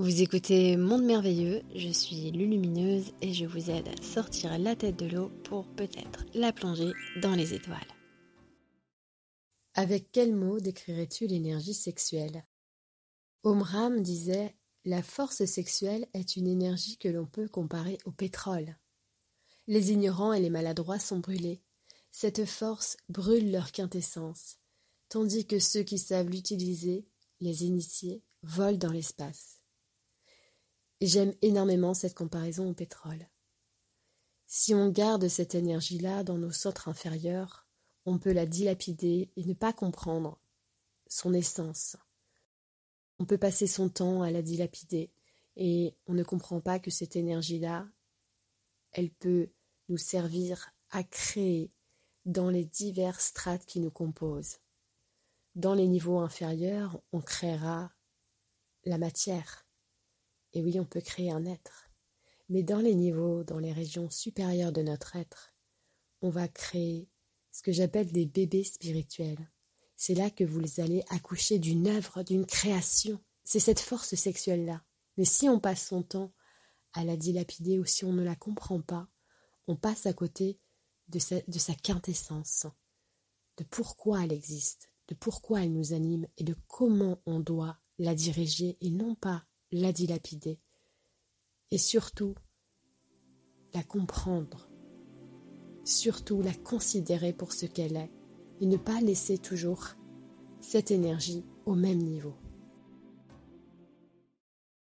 Vous écoutez Monde Merveilleux, je suis Lulumineuse et je vous aide à sortir la tête de l'eau pour peut-être la plonger dans les étoiles. Avec quel mot décrirais-tu l'énergie sexuelle? Omram disait La force sexuelle est une énergie que l'on peut comparer au pétrole. Les ignorants et les maladroits sont brûlés. Cette force brûle leur quintessence, tandis que ceux qui savent l'utiliser, les initiés, volent dans l'espace. J'aime énormément cette comparaison au pétrole. Si on garde cette énergie-là dans nos centres inférieurs, on peut la dilapider et ne pas comprendre son essence. On peut passer son temps à la dilapider et on ne comprend pas que cette énergie-là, elle peut nous servir à créer dans les diverses strates qui nous composent. Dans les niveaux inférieurs, on créera la matière, et oui, on peut créer un être. Mais dans les niveaux, dans les régions supérieures de notre être, on va créer ce que j'appelle des bébés spirituels. C'est là que vous allez accoucher d'une œuvre, d'une création. C'est cette force sexuelle-là. Mais si on passe son temps à la dilapider ou si on ne la comprend pas, on passe à côté de sa, quintessence, de pourquoi elle existe, de pourquoi elle nous anime et de comment on doit la diriger et non pas la dilapider et surtout la comprendre, surtout la considérer pour ce qu'elle est et ne pas laisser toujours cette énergie au même niveau.